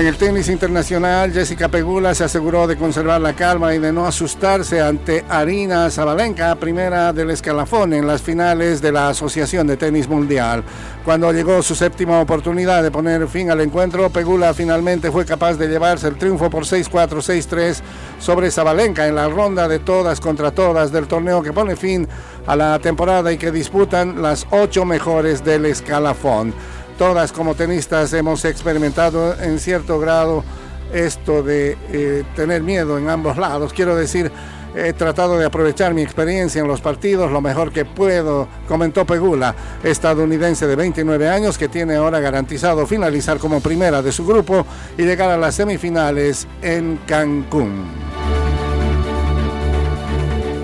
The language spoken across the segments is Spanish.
En el tenis internacional, Jessica Pegula se aseguró de conservar la calma y de no asustarse ante Arina Zabalenka, primera del escalafón en las finales de la Asociación de Tenis Mundial. Cuando llegó su séptima oportunidad de poner fin al encuentro, Pegula finalmente fue capaz de llevarse el triunfo por 6-4, 6-3 sobre Zabalenka en la ronda de todas contra todas del torneo que pone fin a la temporada y que disputan las ocho mejores del escalafón todas como tenistas hemos experimentado en cierto grado esto de eh, tener miedo en ambos lados. Quiero decir, he tratado de aprovechar mi experiencia en los partidos lo mejor que puedo, comentó Pegula, estadounidense de 29 años que tiene ahora garantizado finalizar como primera de su grupo y llegar a las semifinales en Cancún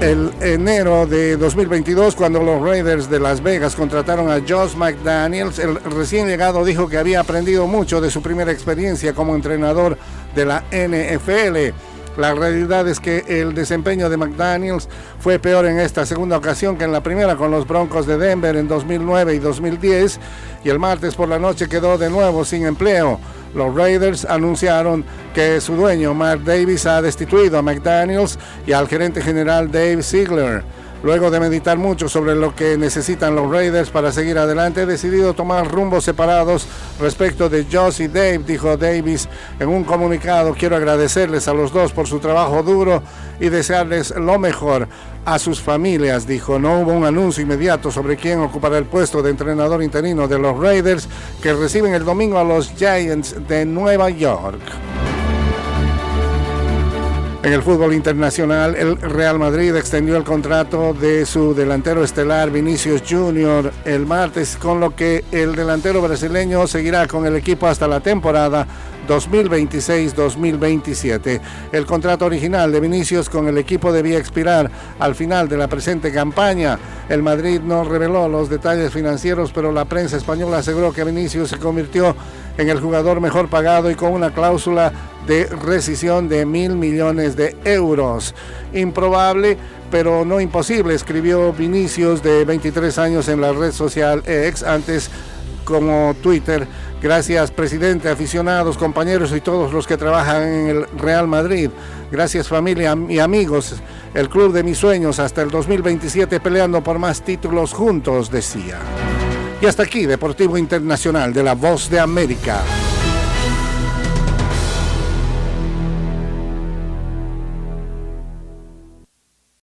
el enero de 2022, cuando los Raiders de Las Vegas contrataron a Josh McDaniels, el recién llegado dijo que había aprendido mucho de su primera experiencia como entrenador de la NFL. La realidad es que el desempeño de McDaniels fue peor en esta segunda ocasión que en la primera con los Broncos de Denver en 2009 y 2010 y el martes por la noche quedó de nuevo sin empleo. Los Raiders anunciaron que su dueño Mark Davis ha destituido a McDaniels y al gerente general Dave Ziegler. Luego de meditar mucho sobre lo que necesitan los Raiders para seguir adelante, he decidido tomar rumbos separados respecto de Josh y Dave, dijo Davis en un comunicado. Quiero agradecerles a los dos por su trabajo duro y desearles lo mejor a sus familias, dijo. No hubo un anuncio inmediato sobre quién ocupará el puesto de entrenador interino de los Raiders que reciben el domingo a los Giants de Nueva York. En el fútbol internacional, el Real Madrid extendió el contrato de su delantero estelar Vinicius Junior el martes, con lo que el delantero brasileño seguirá con el equipo hasta la temporada 2026-2027. El contrato original de Vinicius con el equipo debía expirar al final de la presente campaña. El Madrid no reveló los detalles financieros, pero la prensa española aseguró que Vinicius se convirtió en el jugador mejor pagado y con una cláusula de rescisión de mil millones de euros. Improbable, pero no imposible, escribió Vinicius de 23 años en la red social X, antes como Twitter. Gracias, presidente, aficionados, compañeros y todos los que trabajan en el Real Madrid. Gracias, familia y amigos. El club de mis sueños hasta el 2027 peleando por más títulos juntos, decía. Y hasta aquí, Deportivo Internacional de la Voz de América.